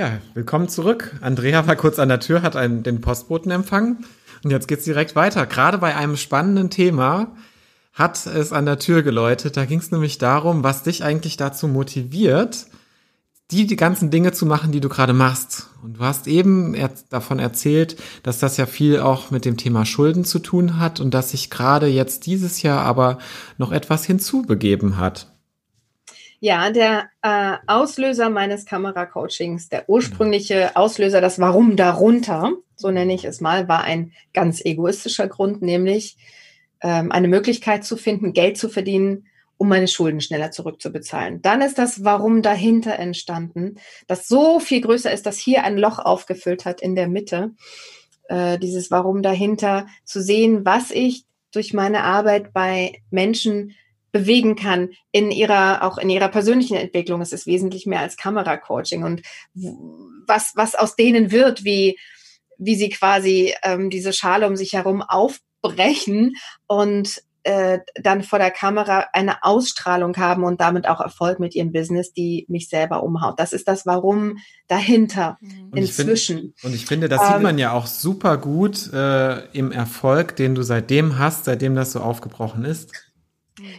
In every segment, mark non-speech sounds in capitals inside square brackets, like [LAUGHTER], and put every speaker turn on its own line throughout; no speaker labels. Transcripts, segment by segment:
Ja, willkommen zurück. Andrea war kurz an der Tür, hat einen, den Postboten empfangen und jetzt geht's direkt weiter. Gerade bei einem spannenden Thema hat es an der Tür geläutet. Da ging es nämlich darum, was dich eigentlich dazu motiviert, die, die ganzen Dinge zu machen, die du gerade machst. Und du hast eben er davon erzählt, dass das ja viel auch mit dem Thema Schulden zu tun hat und dass sich gerade jetzt dieses Jahr aber noch etwas hinzubegeben hat.
Ja, der äh, Auslöser meines Kameracoachings, der ursprüngliche Auslöser, das Warum darunter, so nenne ich es mal, war ein ganz egoistischer Grund, nämlich ähm, eine Möglichkeit zu finden, Geld zu verdienen, um meine Schulden schneller zurückzubezahlen. Dann ist das Warum dahinter entstanden, das so viel größer ist, dass hier ein Loch aufgefüllt hat in der Mitte. Äh, dieses Warum dahinter, zu sehen, was ich durch meine Arbeit bei Menschen bewegen kann in ihrer, auch in ihrer persönlichen Entwicklung. Es ist wesentlich mehr als Kameracoaching und was, was aus denen wird, wie, wie sie quasi ähm, diese Schale um sich herum aufbrechen und äh, dann vor der Kamera eine Ausstrahlung haben und damit auch Erfolg mit ihrem Business, die mich selber umhaut. Das ist das Warum dahinter
und inzwischen. Ich find, und ich finde, das ähm, sieht man ja auch super gut äh, im Erfolg, den du seitdem hast, seitdem das so aufgebrochen ist.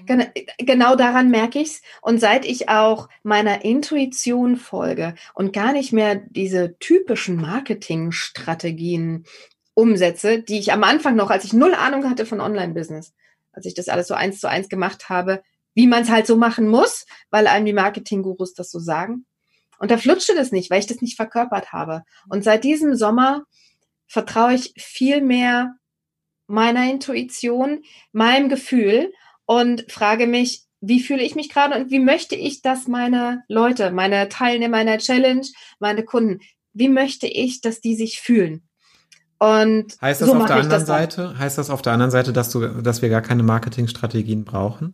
Genau, genau daran merke ich's. Und seit ich auch meiner Intuition folge und gar nicht mehr diese typischen Marketingstrategien umsetze, die ich am Anfang noch, als ich null Ahnung hatte von Online-Business, als ich das alles so eins zu eins gemacht habe, wie man es halt so machen muss, weil einem die Marketing-Gurus das so sagen. Und da flutschte das nicht, weil ich das nicht verkörpert habe. Und seit diesem Sommer vertraue ich viel mehr meiner Intuition, meinem Gefühl und frage mich, wie fühle ich mich gerade und wie möchte ich, dass meine Leute, meine Teilnehmer meiner Challenge, meine Kunden, wie möchte ich, dass die sich fühlen?
Und heißt das so auf der anderen Seite, heißt das auf der anderen Seite, dass du, dass wir gar keine Marketingstrategien brauchen?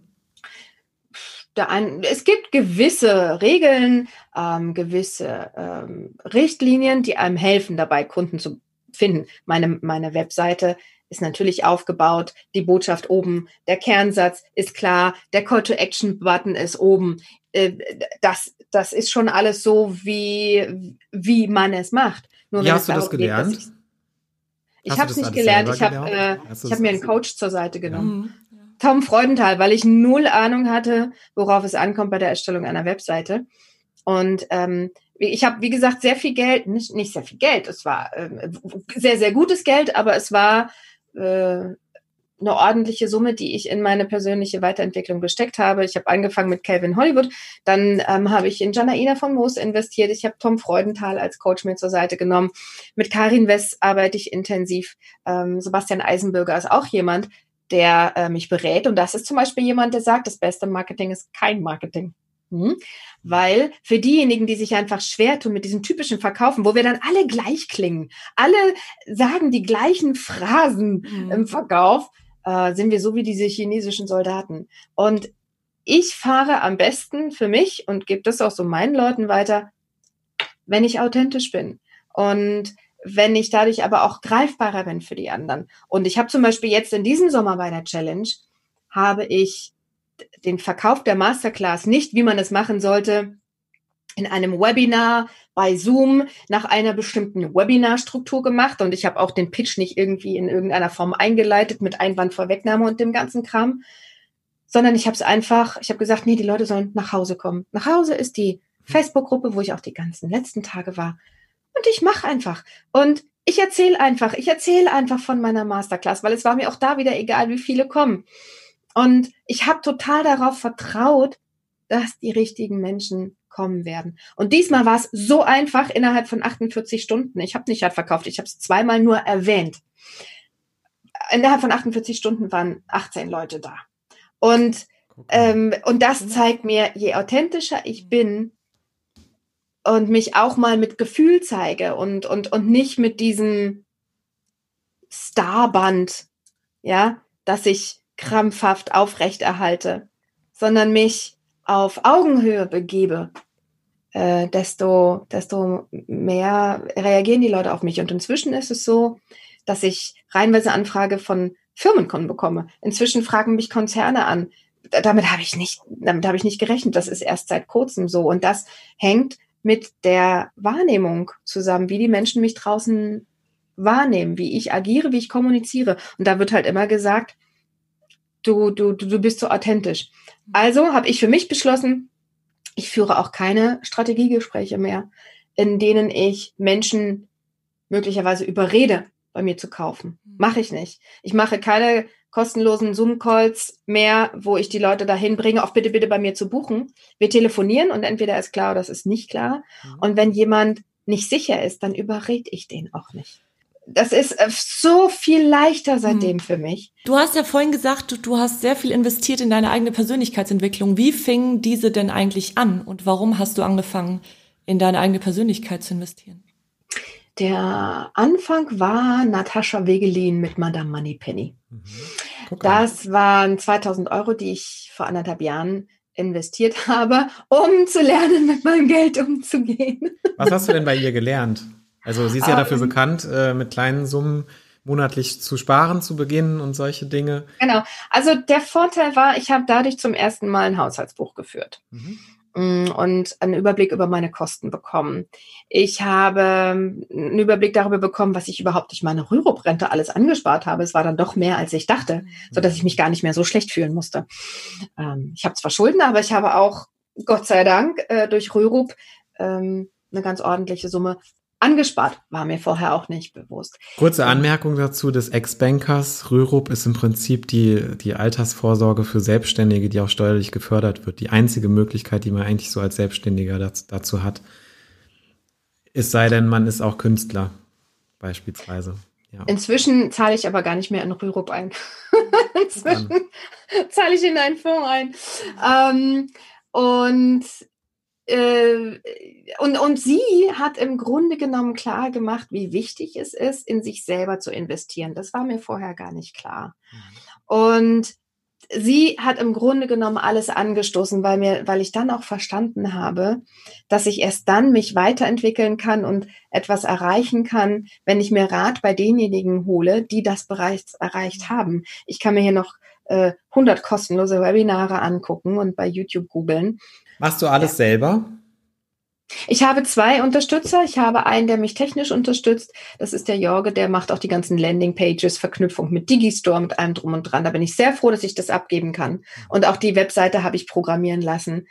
Ein, es gibt gewisse Regeln, ähm, gewisse ähm, Richtlinien, die einem helfen, dabei Kunden zu finden. Meine, meine Webseite ist natürlich aufgebaut, die Botschaft oben, der Kernsatz ist klar, der Call to Action Button ist oben. Äh, das, das ist schon alles so, wie, wie man es macht.
Nur wie hast du das gelernt? Geht,
ich ich habe es nicht gelernt. Ich habe äh, hab mir einen Coach zur Seite genommen. Ja. Tom Freudenthal, weil ich null Ahnung hatte, worauf es ankommt bei der Erstellung einer Webseite. Und ähm, ich habe, wie gesagt, sehr viel Geld, nicht, nicht sehr viel Geld, es war äh, sehr, sehr gutes Geld, aber es war äh, eine ordentliche Summe, die ich in meine persönliche Weiterentwicklung gesteckt habe. Ich habe angefangen mit Calvin Hollywood, dann ähm, habe ich in Janaina von Moos investiert, ich habe Tom Freudenthal als Coach mir zur Seite genommen. Mit Karin West arbeite ich intensiv. Ähm, Sebastian Eisenbürger ist auch jemand, der äh, mich berät und das ist zum Beispiel jemand, der sagt, das beste Marketing ist kein Marketing. Hm? Weil für diejenigen, die sich einfach schwer tun mit diesem typischen Verkaufen, wo wir dann alle gleich klingen, alle sagen die gleichen Phrasen mhm. im Verkauf, äh, sind wir so wie diese chinesischen Soldaten. Und ich fahre am besten für mich und gebe das auch so meinen Leuten weiter, wenn ich authentisch bin. Und wenn ich dadurch aber auch greifbarer bin für die anderen. Und ich habe zum Beispiel jetzt in diesem Sommer bei der Challenge, habe ich den Verkauf der Masterclass nicht, wie man es machen sollte, in einem Webinar bei Zoom nach einer bestimmten Webinarstruktur gemacht und ich habe auch den Pitch nicht irgendwie in irgendeiner Form eingeleitet mit Einwandvorwegnahme und dem ganzen Kram, sondern ich habe es einfach, ich habe gesagt, nee, die Leute sollen nach Hause kommen. Nach Hause ist die Facebook-Gruppe, wo ich auch die ganzen letzten Tage war und ich mache einfach und ich erzähle einfach, ich erzähle einfach von meiner Masterclass, weil es war mir auch da wieder egal, wie viele kommen. Und ich habe total darauf vertraut, dass die richtigen Menschen kommen werden. Und diesmal war es so einfach innerhalb von 48 Stunden. Ich habe nicht halt verkauft, ich habe es zweimal nur erwähnt. Innerhalb von 48 Stunden waren 18 Leute da. Und, ähm, und das zeigt mir, je authentischer ich bin und mich auch mal mit Gefühl zeige und, und, und nicht mit diesem Starband, ja, dass ich krampfhaft aufrechterhalte, sondern mich auf Augenhöhe begebe, äh, desto, desto mehr reagieren die Leute auf mich. Und inzwischen ist es so, dass ich reihenweise Anfrage von Firmenkunden bekomme. Inzwischen fragen mich Konzerne an. Damit habe ich nicht, damit habe ich nicht gerechnet. Das ist erst seit kurzem so. Und das hängt mit der Wahrnehmung zusammen, wie die Menschen mich draußen wahrnehmen, wie ich agiere, wie ich kommuniziere. Und da wird halt immer gesagt, du, du, du bist so authentisch. Also habe ich für mich beschlossen, ich führe auch keine Strategiegespräche mehr, in denen ich Menschen möglicherweise überrede, bei mir zu kaufen. Mhm. Mache ich nicht. Ich mache keine kostenlosen Zoom-Calls mehr, wo ich die Leute dahin bringe, auch bitte, bitte bei mir zu buchen. Wir telefonieren und entweder ist klar oder es ist nicht klar. Mhm. Und wenn jemand nicht sicher ist, dann überrede ich den auch nicht. Das ist äh, so viel leichter seitdem mhm. für mich.
Du hast ja vorhin gesagt, du, du hast sehr viel investiert in deine eigene Persönlichkeitsentwicklung. Wie fing diese denn eigentlich an und warum hast du angefangen, in deine eigene Persönlichkeit zu investieren?
Der Anfang war Natascha Wegelin mit Madame Moneypenny. Mhm. Das waren 2000 Euro, die ich vor anderthalb Jahren investiert [LAUGHS] habe, um zu lernen, mit meinem Geld umzugehen.
Was hast du denn bei ihr gelernt? Also sie ist ja um, dafür ähm. bekannt, äh, mit kleinen Summen monatlich zu sparen zu beginnen und solche Dinge.
Genau. Also der Vorteil war, ich habe dadurch zum ersten Mal ein Haushaltsbuch geführt. Mhm. Mm, und einen Überblick über meine Kosten bekommen. Ich habe ähm, einen Überblick darüber bekommen, was ich überhaupt durch meine Rürup-Rente alles angespart habe. Es war dann doch mehr, als ich dachte, so dass ich mich gar nicht mehr so schlecht fühlen musste. Ähm, ich habe zwar Schulden, aber ich habe auch, Gott sei Dank, äh, durch Rürup ähm, eine ganz ordentliche Summe angespart. War mir vorher auch nicht bewusst.
Kurze Anmerkung dazu des Ex-Bankers. Rürup ist im Prinzip die, die Altersvorsorge für Selbstständige, die auch steuerlich gefördert wird. Die einzige Möglichkeit, die man eigentlich so als Selbstständiger dazu, dazu hat. Es sei denn, man ist auch Künstler, beispielsweise.
Ja. Inzwischen zahle ich aber gar nicht mehr in Rürup ein. [LAUGHS] Inzwischen zahle ich in einen Fonds ein. Ähm, und und, und sie hat im Grunde genommen klar gemacht, wie wichtig es ist, in sich selber zu investieren. Das war mir vorher gar nicht klar. Mhm. Und sie hat im Grunde genommen alles angestoßen, weil mir, weil ich dann auch verstanden habe, dass ich erst dann mich weiterentwickeln kann und etwas erreichen kann, wenn ich mir Rat bei denjenigen hole, die das bereits erreicht mhm. haben. Ich kann mir hier noch äh, 100 kostenlose Webinare angucken und bei YouTube googeln
Machst du alles ja. selber?
Ich habe zwei Unterstützer. Ich habe einen, der mich technisch unterstützt. Das ist der Jorge, der macht auch die ganzen Landingpages, Verknüpfung mit Digistore, mit allem drum und dran. Da bin ich sehr froh, dass ich das abgeben kann. Und auch die Webseite habe ich programmieren lassen.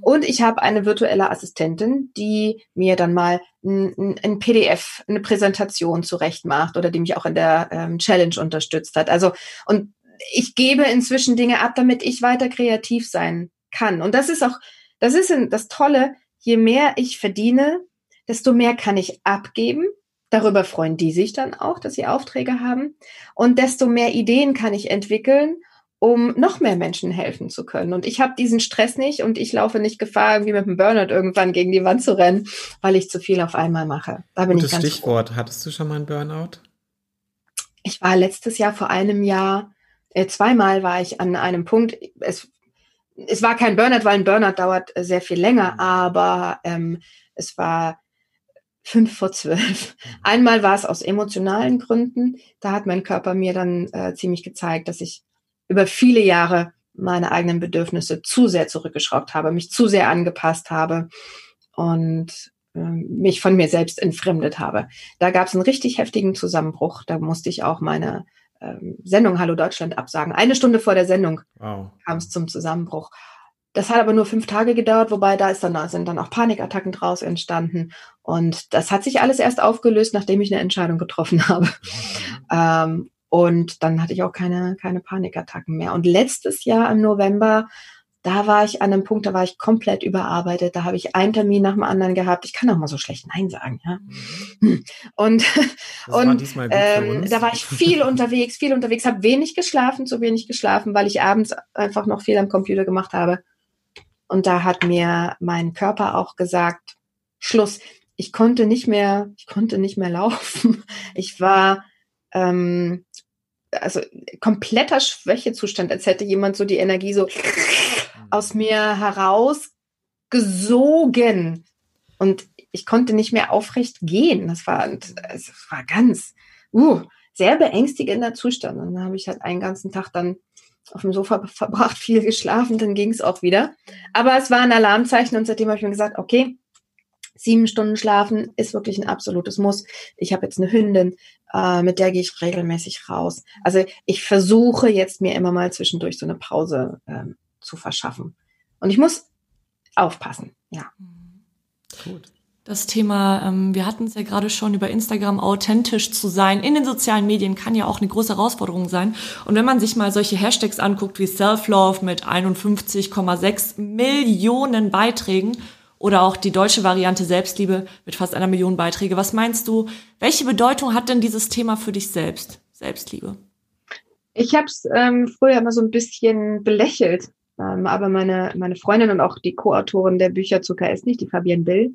Und ich habe eine virtuelle Assistentin, die mir dann mal ein, ein PDF, eine Präsentation zurecht macht oder die mich auch in der ähm, Challenge unterstützt hat. Also, und ich gebe inzwischen Dinge ab, damit ich weiter kreativ sein kann. Und das ist auch das ist das Tolle, je mehr ich verdiene, desto mehr kann ich abgeben. Darüber freuen die sich dann auch, dass sie Aufträge haben. Und desto mehr Ideen kann ich entwickeln, um noch mehr Menschen helfen zu können. Und ich habe diesen Stress nicht und ich laufe nicht Gefahr, irgendwie mit dem Burnout irgendwann gegen die Wand zu rennen, weil ich zu viel auf einmal mache.
Da bin Gutes ich ganz Stichwort. Froh. Hattest du schon mal einen Burnout?
Ich war letztes Jahr vor einem Jahr, äh, zweimal war ich an einem Punkt, es es war kein Burnout, weil ein Burnout dauert äh, sehr viel länger, mhm. aber ähm, es war fünf vor zwölf. Mhm. Einmal war es aus emotionalen Gründen. Da hat mein Körper mir dann äh, ziemlich gezeigt, dass ich über viele Jahre meine eigenen Bedürfnisse zu sehr zurückgeschraubt habe, mich zu sehr angepasst habe und äh, mich von mir selbst entfremdet habe. Da gab es einen richtig heftigen Zusammenbruch. Da musste ich auch meine ähm, Sendung Hallo Deutschland absagen. Eine Stunde vor der Sendung wow. kam es zum Zusammenbruch. Das hat aber nur fünf Tage gedauert, wobei da ist dann, sind dann auch Panikattacken draus entstanden. Und das hat sich alles erst aufgelöst, nachdem ich eine Entscheidung getroffen [LAUGHS] habe. Mhm. ähm, und dann hatte ich auch keine, keine Panikattacken mehr. Und letztes Jahr im November da war ich an einem Punkt, da war ich komplett überarbeitet. Da habe ich einen Termin nach dem anderen gehabt. Ich kann auch mal so schlecht Nein sagen, ja. Mhm. Und, und ähm, da war ich viel unterwegs, viel unterwegs, habe wenig geschlafen, zu wenig geschlafen, weil ich abends einfach noch viel am Computer gemacht habe. Und da hat mir mein Körper auch gesagt, Schluss. Ich konnte nicht mehr, ich konnte nicht mehr laufen. Ich war ähm, also kompletter Schwächezustand, als hätte jemand so die Energie so aus mir herausgesogen. Und ich konnte nicht mehr aufrecht gehen. Das war, das war ganz, uh, sehr beängstigender Zustand. Und dann habe ich halt einen ganzen Tag dann auf dem Sofa [LAUGHS] verbracht, viel geschlafen, dann ging es auch wieder. Aber es war ein Alarmzeichen und seitdem habe ich mir gesagt, okay, Sieben Stunden schlafen ist wirklich ein absolutes Muss. Ich habe jetzt eine Hündin, äh, mit der gehe ich regelmäßig raus. Also ich versuche jetzt mir immer mal zwischendurch so eine Pause ähm, zu verschaffen. Und ich muss aufpassen, ja.
Gut. Das Thema, ähm, wir hatten es ja gerade schon über Instagram, authentisch zu sein in den sozialen Medien kann ja auch eine große Herausforderung sein. Und wenn man sich mal solche Hashtags anguckt wie Self-Love mit 51,6 Millionen Beiträgen oder auch die deutsche Variante Selbstliebe mit fast einer Million Beiträge. Was meinst du, welche Bedeutung hat denn dieses Thema für dich selbst, Selbstliebe?
Ich habe es ähm, früher immer so ein bisschen belächelt, ähm, aber meine, meine Freundin und auch die Co-Autorin der Bücher Zucker ist nicht, die Fabienne Bill,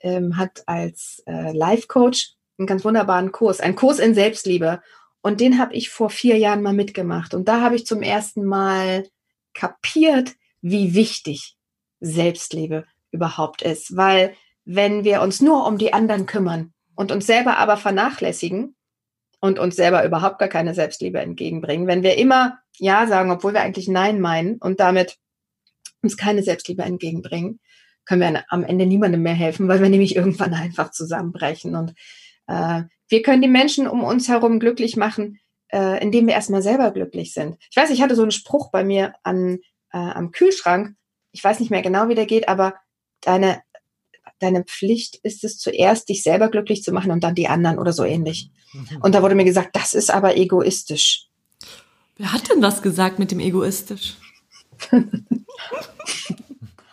ähm, hat als äh, Life-Coach einen ganz wunderbaren Kurs, einen Kurs in Selbstliebe. Und den habe ich vor vier Jahren mal mitgemacht. Und da habe ich zum ersten Mal kapiert, wie wichtig Selbstliebe überhaupt ist. Weil wenn wir uns nur um die anderen kümmern und uns selber aber vernachlässigen und uns selber überhaupt gar keine Selbstliebe entgegenbringen, wenn wir immer Ja sagen, obwohl wir eigentlich Nein meinen und damit uns keine Selbstliebe entgegenbringen, können wir am Ende niemandem mehr helfen, weil wir nämlich irgendwann einfach zusammenbrechen. Und äh, wir können die Menschen um uns herum glücklich machen, äh, indem wir erstmal selber glücklich sind. Ich weiß, ich hatte so einen Spruch bei mir an, äh, am Kühlschrank. Ich weiß nicht mehr genau, wie der geht, aber deine, deine Pflicht ist es zuerst, dich selber glücklich zu machen und dann die anderen oder so ähnlich. Mhm. Und da wurde mir gesagt, das ist aber egoistisch.
Wer hat denn das gesagt mit dem egoistisch? [LAUGHS]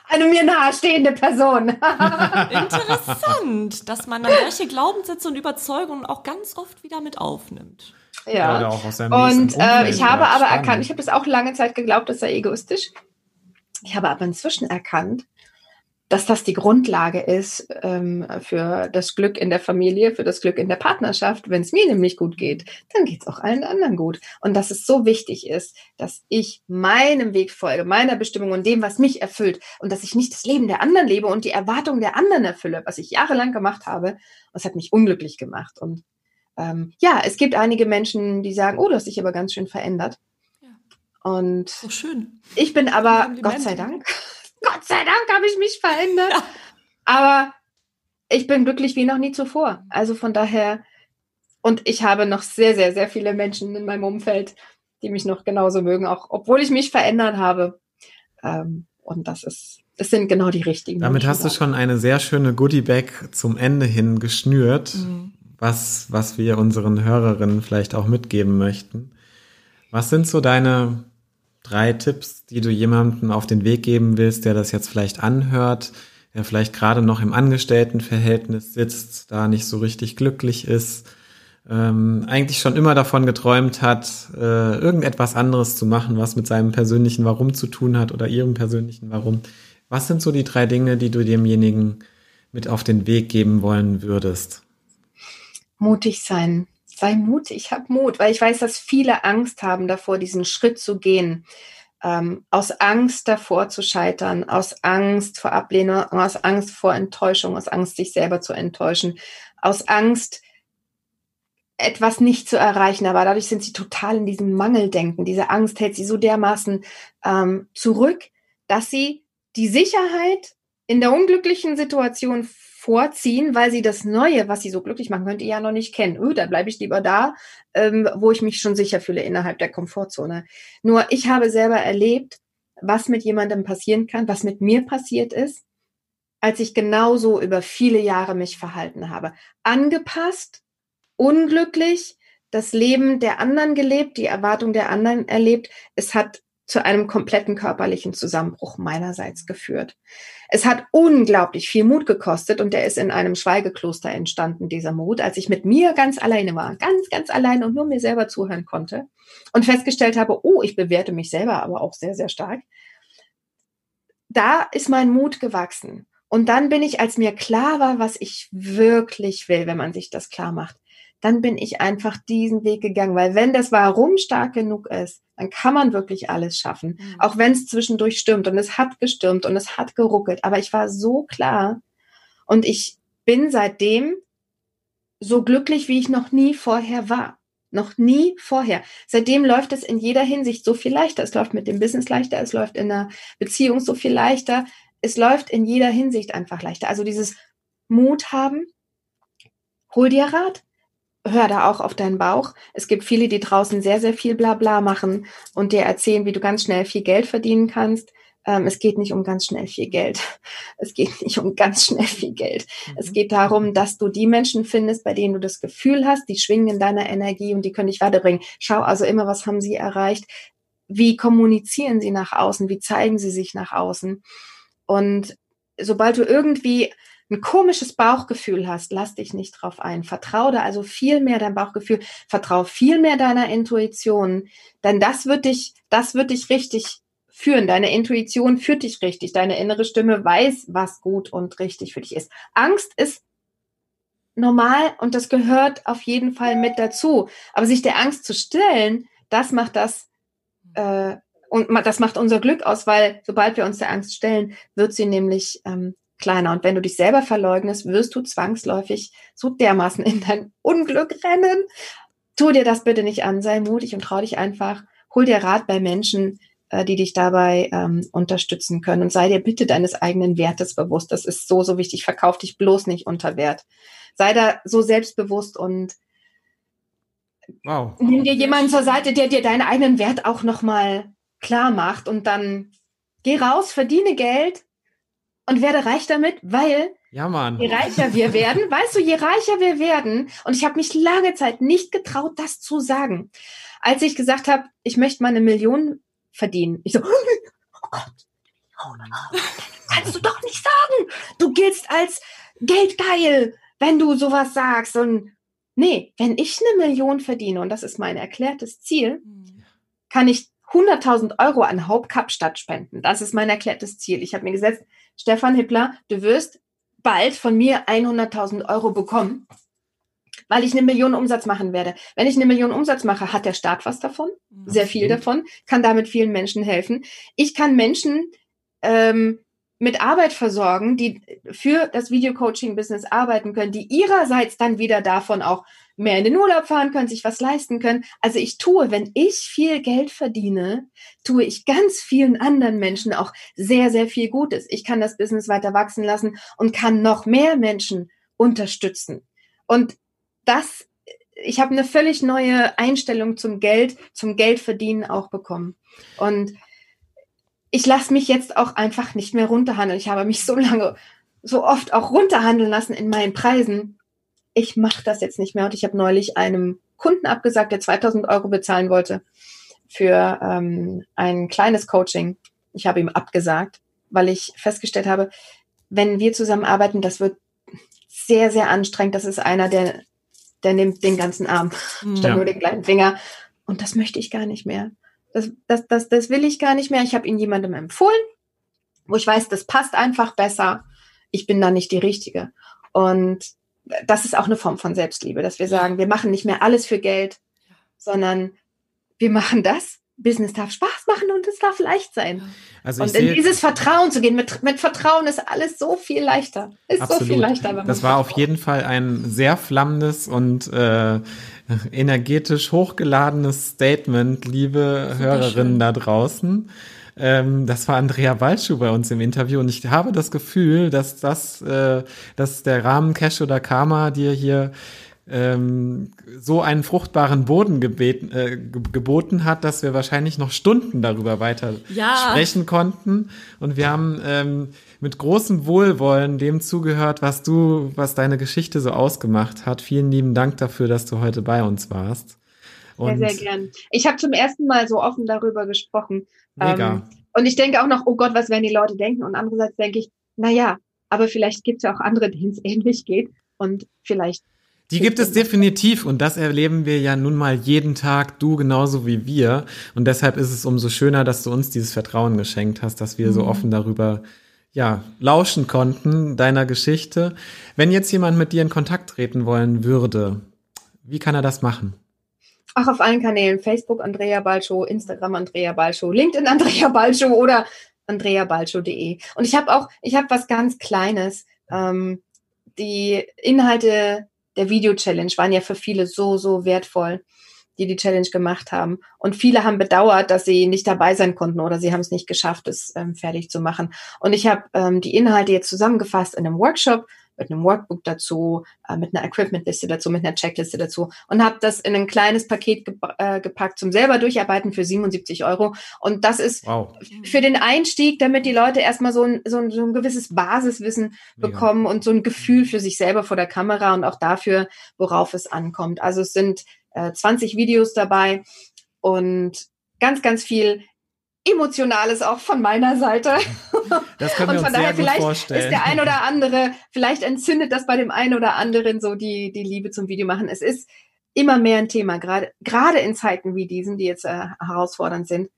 Eine mir nahestehende Person. [LAUGHS]
Interessant, dass man dann solche Glaubenssätze und Überzeugungen auch ganz oft wieder mit aufnimmt.
Ja, ja und äh, ich habe aber spannend. erkannt, ich habe es auch lange Zeit geglaubt, das sei egoistisch. Ich habe aber inzwischen erkannt, dass das die Grundlage ist ähm, für das Glück in der Familie, für das Glück in der Partnerschaft. Wenn es mir nämlich gut geht, dann geht es auch allen anderen gut. Und dass es so wichtig ist, dass ich meinem Weg folge, meiner Bestimmung und dem, was mich erfüllt. Und dass ich nicht das Leben der anderen lebe und die Erwartungen der anderen erfülle, was ich jahrelang gemacht habe. Das hat mich unglücklich gemacht. Und ähm, ja, es gibt einige Menschen, die sagen, oh, du hast dich aber ganz schön verändert. Ja. Und
so schön.
Ich bin aber, Gott sei Dank, Gott sei Dank habe ich mich verändert. Ja. Aber ich bin glücklich wie noch nie zuvor. Also von daher, und ich habe noch sehr, sehr, sehr viele Menschen in meinem Umfeld, die mich noch genauso mögen, auch obwohl ich mich verändert habe. Ähm, und das ist, das sind genau die richtigen.
Damit Menschen hast du schon eine sehr schöne Goodie-Bag zum Ende hin geschnürt, mhm. was, was wir unseren Hörerinnen vielleicht auch mitgeben möchten. Was sind so deine drei Tipps, die du jemandem auf den Weg geben willst, der das jetzt vielleicht anhört, der vielleicht gerade noch im Angestelltenverhältnis sitzt, da nicht so richtig glücklich ist, ähm, eigentlich schon immer davon geträumt hat, äh, irgendetwas anderes zu machen, was mit seinem persönlichen Warum zu tun hat oder ihrem persönlichen Warum. Was sind so die drei Dinge, die du demjenigen mit auf den Weg geben wollen würdest?
Mutig sein sei mutig, hab Mut, weil ich weiß, dass viele Angst haben davor, diesen Schritt zu gehen. Ähm, aus Angst davor zu scheitern, aus Angst vor Ablehnung, aus Angst vor Enttäuschung, aus Angst, sich selber zu enttäuschen, aus Angst, etwas nicht zu erreichen. Aber dadurch sind sie total in diesem Mangeldenken. Diese Angst hält sie so dermaßen ähm, zurück, dass sie die Sicherheit in der unglücklichen Situation vorziehen, weil sie das Neue, was sie so glücklich machen könnte, ja noch nicht kennen. Öh, da bleibe ich lieber da, ähm, wo ich mich schon sicher fühle innerhalb der Komfortzone. Nur ich habe selber erlebt, was mit jemandem passieren kann, was mit mir passiert ist, als ich genauso über viele Jahre mich verhalten habe. Angepasst, unglücklich, das Leben der anderen gelebt, die Erwartung der anderen erlebt. Es hat zu einem kompletten körperlichen Zusammenbruch meinerseits geführt. Es hat unglaublich viel Mut gekostet und der ist in einem Schweigekloster entstanden, dieser Mut, als ich mit mir ganz alleine war, ganz, ganz allein und nur mir selber zuhören konnte und festgestellt habe, oh, ich bewerte mich selber aber auch sehr, sehr stark. Da ist mein Mut gewachsen. Und dann bin ich, als mir klar war, was ich wirklich will, wenn man sich das klar macht, dann bin ich einfach diesen Weg gegangen, weil wenn das Warum stark genug ist, dann kann man wirklich alles schaffen, mhm. auch wenn es zwischendurch stürmt und es hat gestürmt und es hat geruckelt, aber ich war so klar und ich bin seitdem so glücklich, wie ich noch nie vorher war. Noch nie vorher. Seitdem läuft es in jeder Hinsicht so viel leichter. Es läuft mit dem Business leichter, es läuft in der Beziehung so viel leichter. Es läuft in jeder Hinsicht einfach leichter. Also dieses Mut haben. Hol dir Rat. Hör da auch auf deinen Bauch. Es gibt viele, die draußen sehr, sehr viel Blabla machen und dir erzählen, wie du ganz schnell viel Geld verdienen kannst. Ähm, es geht nicht um ganz schnell viel Geld. [LAUGHS] Es geht nicht um ganz schnell viel Geld. Mhm. Es geht darum, dass du die Menschen findest, bei denen du das Gefühl hast, die schwingen in deiner Energie und die können dich weiterbringen. Schau also immer, was haben sie erreicht? Wie kommunizieren sie nach außen? Wie zeigen sie sich nach außen? Und sobald du irgendwie ein komisches Bauchgefühl hast, lass dich nicht drauf ein. Vertraue da also viel mehr deinem Bauchgefühl, vertraue viel mehr deiner Intuition, denn das wird dich, das wird dich richtig führen. Deine Intuition führt dich richtig. Deine innere Stimme weiß, was gut und richtig für dich ist. Angst ist normal und das gehört auf jeden Fall mit dazu. Aber sich der Angst zu stellen, das macht das äh, und das macht unser Glück aus, weil sobald wir uns der Angst stellen, wird sie nämlich ähm, kleiner. Und wenn du dich selber verleugnest, wirst du zwangsläufig so dermaßen in dein Unglück rennen. Tu dir das bitte nicht an, sei mutig und trau dich einfach. Hol dir Rat bei Menschen, äh, die dich dabei ähm, unterstützen können. Und sei dir bitte deines eigenen Wertes bewusst. Das ist so, so wichtig. Verkauf dich bloß nicht unter Wert. Sei da so selbstbewusst und wow. nimm dir jemanden zur Seite, der dir deinen eigenen Wert auch nochmal klar macht und dann geh raus, verdiene Geld und werde reich damit, weil
ja, Mann.
je reicher wir werden, [LAUGHS] weißt du, je reicher wir werden, und ich habe mich lange Zeit nicht getraut, das zu sagen. Als ich gesagt habe, ich möchte mal eine Million verdienen, ich so, oh Gott, oh kannst du doch nicht sagen. Du giltst als geldgeil, wenn du sowas sagst. Und nee, wenn ich eine Million verdiene, und das ist mein erklärtes Ziel, hm. kann ich 100.000 Euro an Hauptkapstadt spenden. Das ist mein erklärtes Ziel. Ich habe mir gesetzt, Stefan Hippler, du wirst bald von mir 100.000 Euro bekommen, weil ich eine Million Umsatz machen werde. Wenn ich eine Million Umsatz mache, hat der Staat was davon, mhm. sehr viel davon, kann damit vielen Menschen helfen. Ich kann Menschen ähm, mit Arbeit versorgen, die für das Videocoaching-Business arbeiten können, die ihrerseits dann wieder davon auch mehr in den Urlaub fahren können, sich was leisten können. Also ich tue, wenn ich viel Geld verdiene, tue ich ganz vielen anderen Menschen auch sehr, sehr viel Gutes. Ich kann das Business weiter wachsen lassen und kann noch mehr Menschen unterstützen. Und das, ich habe eine völlig neue Einstellung zum Geld, zum Geldverdienen auch bekommen. Und ich lasse mich jetzt auch einfach nicht mehr runterhandeln. Ich habe mich so lange, so oft auch runterhandeln lassen in meinen Preisen ich mache das jetzt nicht mehr. Und ich habe neulich einem Kunden abgesagt, der 2000 Euro bezahlen wollte für ähm, ein kleines Coaching. Ich habe ihm abgesagt, weil ich festgestellt habe, wenn wir zusammenarbeiten, das wird sehr, sehr anstrengend. Das ist einer, der, der nimmt den ganzen Arm, ja. statt nur den kleinen Finger. Und das möchte ich gar nicht mehr. Das, das, das, das will ich gar nicht mehr. Ich habe ihn jemandem empfohlen, wo ich weiß, das passt einfach besser. Ich bin da nicht die Richtige. Und das ist auch eine Form von Selbstliebe, dass wir sagen, wir machen nicht mehr alles für Geld, sondern wir machen das. Business darf Spaß machen und es darf leicht sein. Also und in dieses Vertrauen zu gehen, mit, mit Vertrauen ist alles so viel leichter. Ist absolut. so viel leichter.
das war auf jeden Fall ein sehr flammendes und äh, energetisch hochgeladenes Statement, liebe Super Hörerinnen schön. da draußen. Ähm, das war Andrea Balschuh bei uns im Interview und ich habe das Gefühl, dass das, äh, dass der Rahmen Cash oder Karma dir hier ähm, so einen fruchtbaren Boden gebeten, äh, geboten hat, dass wir wahrscheinlich noch Stunden darüber weiter ja. sprechen konnten. Und wir haben ähm, mit großem Wohlwollen dem zugehört, was du, was deine Geschichte so ausgemacht hat. Vielen lieben Dank dafür, dass du heute bei uns warst.
Und sehr, sehr gern. Ich habe zum ersten Mal so offen darüber gesprochen. Mega. Ähm, und ich denke auch noch, oh Gott, was werden die Leute denken? Und andererseits denke ich, na ja, aber vielleicht gibt es ja auch andere, denen es ähnlich geht. Und vielleicht
die gibt es definitiv und das erleben wir ja nun mal jeden Tag, du genauso wie wir. Und deshalb ist es umso schöner, dass du uns dieses Vertrauen geschenkt hast, dass wir mhm. so offen darüber ja, lauschen konnten, deiner Geschichte. Wenn jetzt jemand mit dir in Kontakt treten wollen würde, wie kann er das machen?
Ach, auf allen Kanälen. Facebook Andrea Balschow, Instagram Andrea Balschow, LinkedIn [LAUGHS] Andrea Balschow oder andreabalschow.de. Und ich habe auch, ich habe was ganz Kleines. Ähm, die Inhalte der Video-Challenge waren ja für viele so, so wertvoll, die die Challenge gemacht haben. Und viele haben bedauert, dass sie nicht dabei sein konnten oder sie haben es nicht geschafft, es ähm, fertig zu machen. Und ich habe ähm, die Inhalte jetzt zusammengefasst in einem Workshop mit einem Workbook dazu, äh, mit einer Equipment-Liste dazu, mit einer Checkliste dazu und habe das in ein kleines Paket ge äh, gepackt zum selber durcharbeiten für 77 Euro. Und das ist wow. für den Einstieg, damit die Leute erstmal so ein, so ein, so ein gewisses Basiswissen bekommen ja. und so ein Gefühl für sich selber vor der Kamera und auch dafür, worauf es ankommt. Also es sind äh, 20 Videos dabei und ganz, ganz viel Emotionales auch von meiner Seite.
Das können [LAUGHS] wir und von uns daher sehr vielleicht vorstellen.
ist der ein oder andere, vielleicht entzündet das bei dem einen oder anderen so die, die Liebe zum Video machen. Es ist immer mehr ein Thema, gerade, gerade in Zeiten wie diesen, die jetzt äh, herausfordernd sind,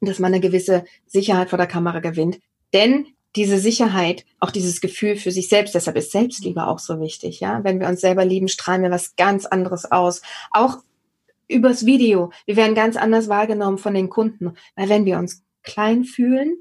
dass man eine gewisse Sicherheit vor der Kamera gewinnt. Denn diese Sicherheit, auch dieses Gefühl für sich selbst, deshalb ist Selbstliebe auch so wichtig, ja. Wenn wir uns selber lieben, strahlen wir was ganz anderes aus. Auch übers Video. Wir werden ganz anders wahrgenommen von den Kunden. Weil wenn wir uns klein fühlen,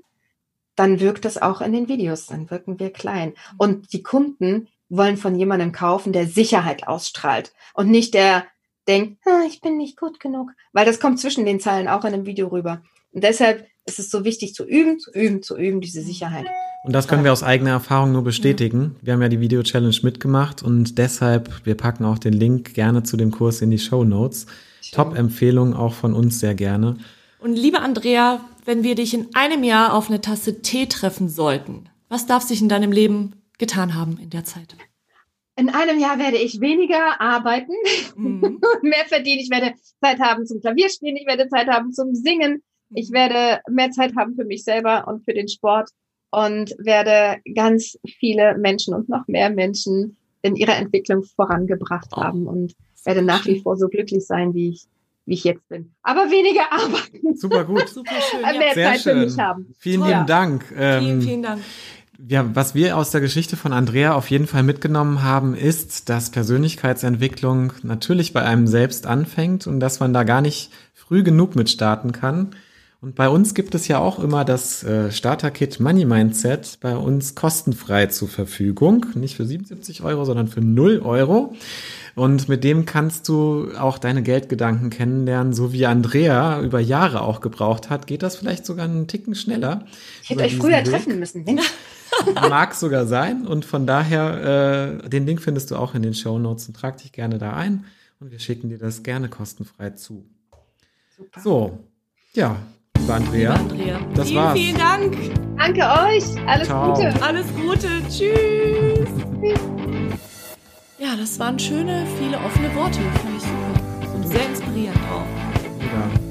dann wirkt das auch in den Videos, dann wirken wir klein. Und die Kunden wollen von jemandem kaufen, der Sicherheit ausstrahlt und nicht der denkt, ah, ich bin nicht gut genug, weil das kommt zwischen den Zeilen auch in einem Video rüber. Und deshalb ist es so wichtig zu üben, zu üben, zu üben, diese Sicherheit.
Und das können wir aus eigener Erfahrung nur bestätigen. Wir haben ja die Video Challenge mitgemacht und deshalb, wir packen auch den Link gerne zu dem Kurs in die Show Notes. Top-Empfehlung auch von uns sehr gerne.
Und liebe Andrea, wenn wir dich in einem Jahr auf eine Tasse Tee treffen sollten, was darf sich in deinem Leben getan haben in der Zeit?
In einem Jahr werde ich weniger arbeiten, mhm. [LAUGHS] mehr verdienen. Ich werde Zeit haben zum Klavierspielen, ich werde Zeit haben zum Singen, ich mhm. werde mehr Zeit haben für mich selber und für den Sport und werde ganz viele Menschen und noch mehr Menschen in ihrer Entwicklung vorangebracht oh. haben und werde nach wie vor so glücklich sein, wie ich wie ich jetzt bin. Aber weniger arbeiten.
Super gut. [LAUGHS]
Super schön.
Ja. Mehr Sehr Zeit schön. für mich haben.
Vielen Toll. lieben Dank.
Ähm, vielen, vielen Dank.
Ja, was wir aus der Geschichte von Andrea auf jeden Fall mitgenommen haben, ist, dass Persönlichkeitsentwicklung natürlich bei einem selbst anfängt und dass man da gar nicht früh genug mit starten kann. Und bei uns gibt es ja auch immer das äh, Starter-Kit Money Mindset bei uns kostenfrei zur Verfügung. Nicht für 77 Euro, sondern für 0 Euro. Und mit dem kannst du auch deine Geldgedanken kennenlernen, so wie Andrea über Jahre auch gebraucht hat. Geht das vielleicht sogar einen Ticken schneller?
Ich hätte euch früher Weg. treffen müssen. [LAUGHS]
Mag sogar sein. Und von daher, äh, den Link findest du auch in den Show Notes und trag dich gerne da ein. Und wir schicken dir das gerne kostenfrei zu. Super. So, ja, liebe Andrea.
Liebe Andrea.
Das
vielen,
war's.
Vielen Dank.
Danke euch. Alles Ciao. Gute.
Alles Gute. Tschüss. Ja, das waren schöne, viele offene Worte. Fand ich super. Und sehr inspirierend auch.
Ja.